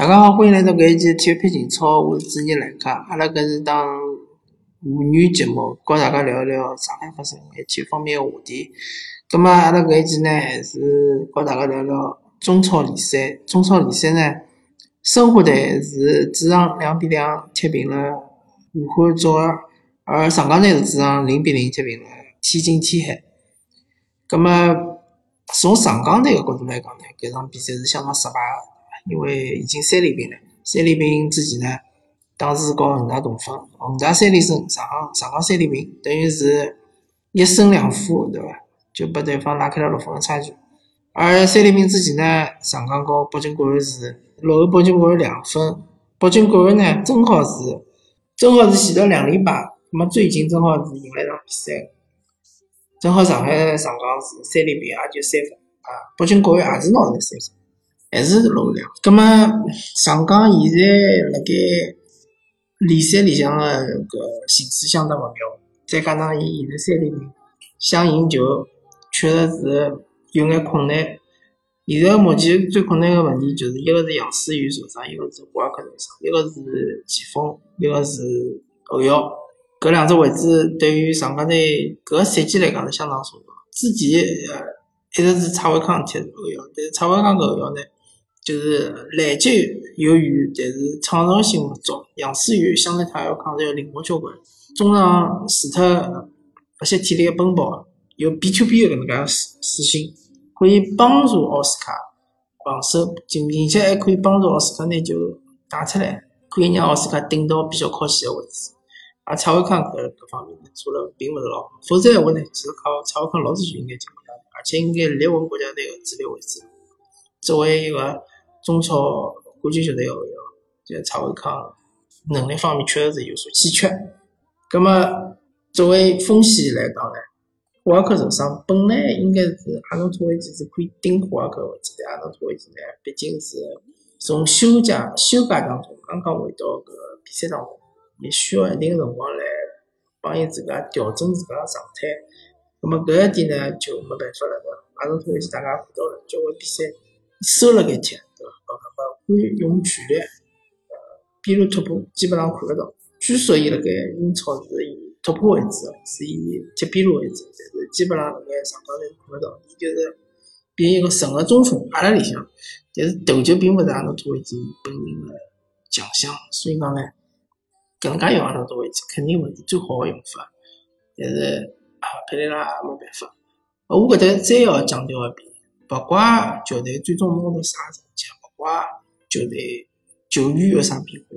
大家好，欢迎来到搿一期体育篇情操，我是主持人兰卡。阿拉搿是档妇女节目，和大家聊聊上海发生一体育方面的话题。葛末阿拉搿一期呢，是和大家聊聊中超联赛。中超联赛呢，申花队是主场两比两踢平了武汉卓尔，而上港队是主场零比零踢平了天津天海。葛末从上港队个角度来讲呢，搿场比赛是相当失败个。因为已经三连平了，三连平之前呢，当时告恒大同分，恒大三连胜，上港上港三连平，等于是一胜两负，对伐？就把对方拉开了六分的差距。而三连平之前呢，上港跟北京国安是落后北京国安两分，北京国安呢正好是正好是前头两连败，那么最近正好是赢了一场比赛，正好上海上港是三连平，也就三分啊，北京国安也是拿了三分。还是落后两。葛末上港现在辣盖联赛里向个搿形势相当勿妙，再加上伊现在三连平，想赢球确实是有眼困难。现在目前最困难个问题就是一个是杨思雨受伤，一个是胡尔克受伤，一个是前锋，一个是后腰。搿两只位置对于上港队搿赛季来讲是相当重要。之前呃一直是蔡伟康踢后腰，但是蔡伟康搿后腰呢？就是拦截有余，但是创造性勿足。杨思雨相对他要抗要灵活交关，中场除脱不惜体力个奔跑，有 B to B 个搿能介个属性，可以帮助奥斯卡防守，并并且还可以帮助奥斯卡拿球打出来，可以让奥斯卡顶到比较靠前个位置。而蔡伟康搿搿方面做了并勿是老好，否则闲话呢，其实靠蔡伟康老早就应该进国家队，而且应该立稳国家队个主力位置。作为一个中超冠军球队后腰，就蔡伟康能力方面确实是有所欠缺。葛么作为锋线来讲呢，胡尔克受伤，本来应该是阿诺托维奇是可以顶胡尔克位置的。阿诺托维奇呢，毕竟是从休假休假当中刚刚回到搿比赛当中，也需要一定辰光来帮伊自家调整自家状态。葛么搿一点呢就没办法了，对伐？阿诺托维奇大家看到了，交关比赛收了该踢。会用全力，呃，边路突破基本上看得到。据说伊辣盖英超是以突破为主，是以踢边路为主，但是基本上辣盖上港队看勿到，伊就是变一个纯个中锋，阿拉里向，但是头球并勿是阿诺托维奇本人的强项，所以讲呢，搿能介用阿诺托维奇肯定勿是最好的用法。但是啊，佩雷拉也没办法。我搿搭再要强调一遍，勿怪球队最终拿到啥成绩，勿怪。球队球员有啥变化？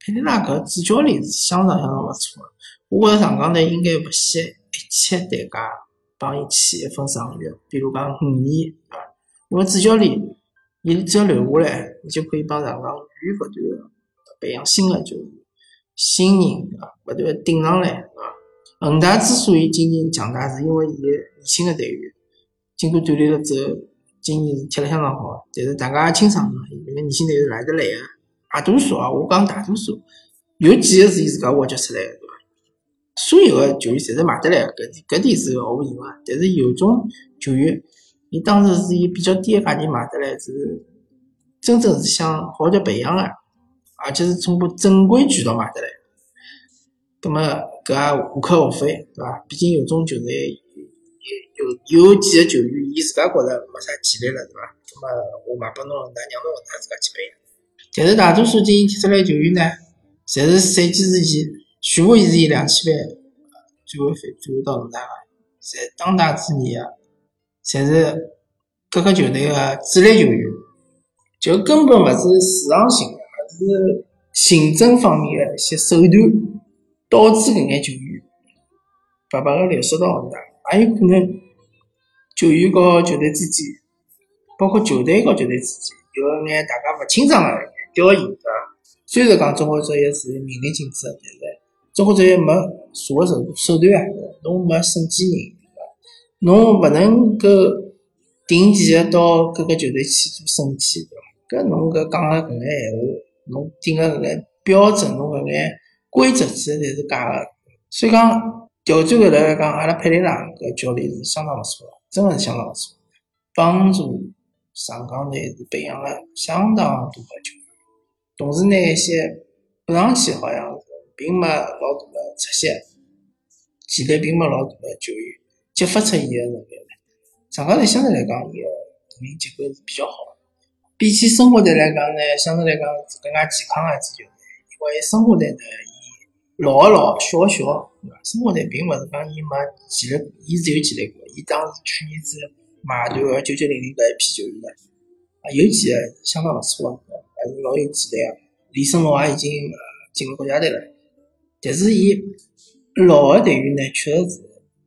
佩雷拉搿主教练是相当相当勿错个，我觉着上港队应该勿惜一切代价帮伊签一份长约，比如讲五年，对伐？因为主教练伊只要留下来，伊就可以帮上港源源不断个培养新个球员、新人，对伐？勿断个顶上来，对伐？恒大之所以今年强大，是因为伊个年轻个队员经过锻炼了之后。今年是踢了相当好，但是大家也清爽嘛，因为年轻队是来得来个，大多数啊，我讲大多数，有几个是伊自家挖掘出来个，对伐？所有个球员侪是买得来个，搿搿点是毫无疑问。但是有种球员，伊当时是以比较低个价钱买得来，是真正是想好叫培养个，而且是通过正规渠道买得来。葛末搿也无可厚非，对伐？毕竟有种球队。有有几个球员，伊自家觉着没啥潜力了，对伐？那么我卖拨侬，那让侬他自家去培养。但是大多数今年踢出来球员呢，侪是赛季之前全部是以两千万转会费转会到恒大个，侪当打之年啊，侪是各个球队个主力球员，就根本勿是市场性的，而是行政方面的一些手段，导致搿眼球员白白个流失到恒大，也有可能。球员和球队之间，包括球队和球队之间，有眼大家勿清爽个调研，对伐？虽然讲中国职业是明令禁止，但是中国职业没查个手手段啊，侬没审计人，对伐？侬勿能够定期个到各个球队去做审计，对伐？搿侬搿讲个搿眼闲话，侬定个搿眼标准，侬搿眼规则其实侪是假个。所以讲调转过来讲，阿拉佩雷拉搿教练是相当勿错个。真的是相当不错，帮助上港队是培养了相当多的球员，同时呢，一些补上去好像是并没老大的出息，潜力并没老大的球员激发出伊个能力来。上港队相对来讲，伊个运营结构是比较好，比起申花队来讲呢，相对来讲是更加健康个一支球队。因为申花队呢，伊老个老，小个小，对伐？申花队并勿是讲伊没潜力，伊是有潜力个。伊当时去年子买断个九九零零搿一批球员呢，啊，有几个相当勿错个，还是老有潜力个。李胜龙也已经进入国家队了，但是伊老个队员呢，确实是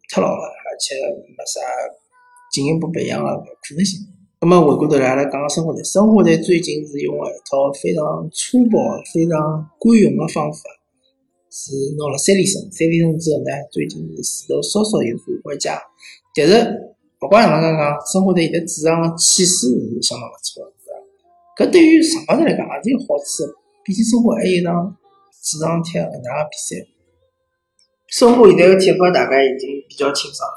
太老了，而且没啥进一步培养个可能性。那么回过头来，阿拉讲讲申花队，申花队最近是用了一套非常粗暴、非常管用个方法，是拿了三连胜，三连胜之后呢，最近势头稍稍有所缓解。但是勿管哪能讲，申花队现在主场个气势是相当勿错个，搿对于上港队来讲也是有好处。毕竟申花还有一场主场踢恒大个比赛，申花现在个踢法大概已经比较清爽，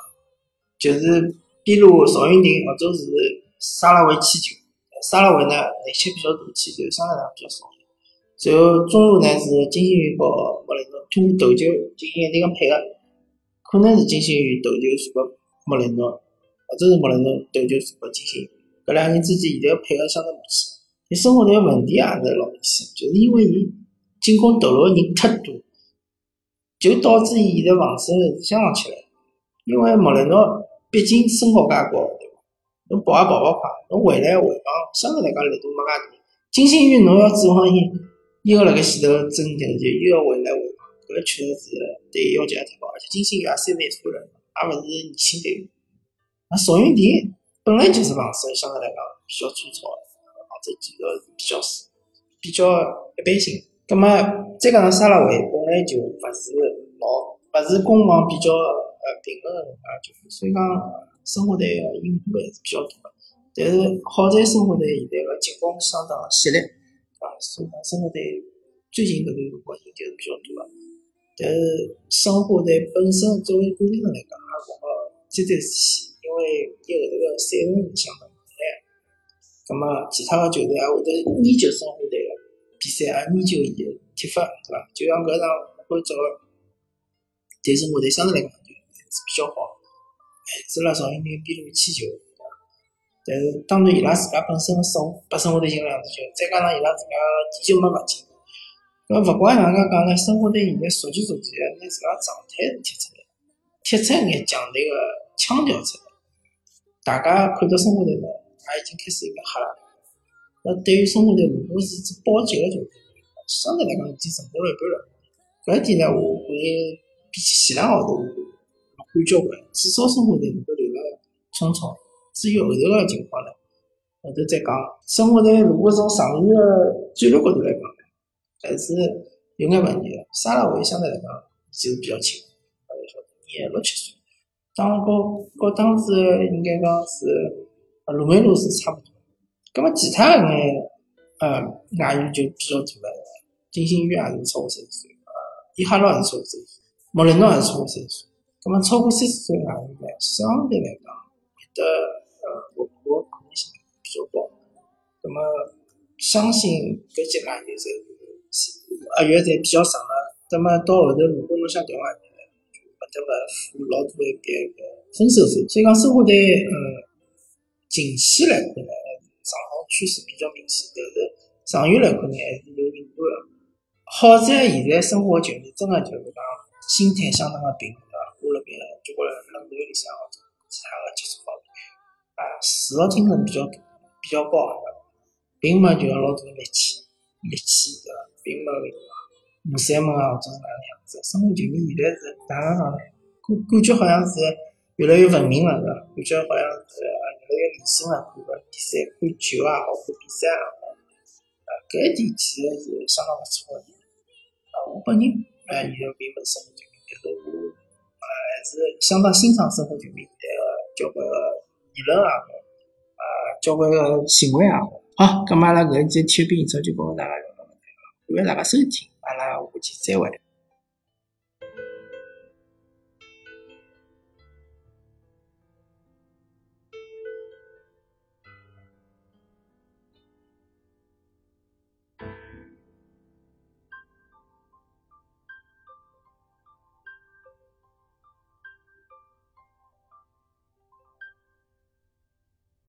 就是边路赵云霆或者是沙拉维起球，沙拉维呢内切比较大，起球相对来讲比较少。然后中路呢是金星宇和莫雷诺通过头球进行一定个配合，可能是金星宇头球传拨莫雷诺，或者是莫雷诺头球传拨金星，搿两个人之间现在要配合相当默契。生活队问题也是老明显，就是因为伊进攻投入个人太多，就导致伊现在防守是相当吃力。因为莫雷诺毕竟身高介高，对伐？侬跑也跑勿快，侬回来回防相对来讲力度没介大。金星宇侬要指望伊一个辣盖前头争球，就又要回来回，搿确实是对要求也太高。而且金星也三十一岁了，也勿是年轻队员。那邵云霆本来就是防守相对来讲比较粗糙个。这几个比较是比较一般性，葛么再加上沙拉维本来就勿是老勿是攻防比较呃平衡个能介球员，所以讲生活队个隐患还是比较大个。但是好在生活队现在个进攻相当犀利，啊，所以讲生活队最近搿段辰光赢球是比较多。但是申花队本身作为管理层来讲，也勿好绝对是，因为伊后头个赛程相当。咁么，其他的球队也会得研究申花队的比赛，啊研究伊个踢法，对伐？就像搿场欧洲对申花队相对来讲就是比较好，限制了赵云霆边路起球，对伐？但是当然伊拉自家本身的失误，把申花队进了两只球，再加上伊拉自家地球没勿进，搿勿管哪能介讲呢，申花队现在逐渐逐渐拿自家状态是踢出来，踢出一眼强队个腔调出来，大家看到申花队呢。也已经开始有点吓了。那对于申花队，如果是只保级个球队，相对来讲已经成功了一半了。搿一点呢，我可以比起前两个号头乐观交关。至少申花队能够留辣冲冲。至于后头个情况呢，后头再讲。申花队如果从长远个战略角度来讲，还是有眼问题个。沙拉维相对来讲就比较轻，大家晓得，廿六七岁，当高高当时应该讲是。啊，鲁梅路是差不多，葛么其他个眼呃外援就比较大了，金星宇也是超过三十岁，呃，伊哈洛也是超过三十岁，莫雷诺也是超过三十岁，葛么超过三十岁外援呢，相对来讲会得呃活泼可能性比较高，葛么相信搿几外援侪是合约侪比较长了，葛么到后头如果侬想调外援呢，就勿得勿付老多一笔个分手费，所以讲生活在嗯。近期来看呢，上行趋势比较明显，但是长远来看呢，还是有隐患。好在现在生活球迷真的就是讲心态相当的平和，我辣盖交关冷队里向或者其他的接触方面，啊，自豪精神比较，比较高，并没就像老多力气，力气的？并没那个五三门啊，或者是哪能样子。生活球迷现在是哪能讲呢？感感觉好像是越来越文明了，是吧？感觉好像是。越来越理性了，看个比赛、看球也好，看比赛也好，啊，搿一点其实是相当勿错的。啊，我本人啊，也并勿是生活球迷，但是我啊还是相当欣赏生活球迷个交关个言论啊，啊，交关个行为啊。好咁阿拉搿一节体育英超就跟大家聊到搿搭了，感谢大家收听，阿拉下期再会。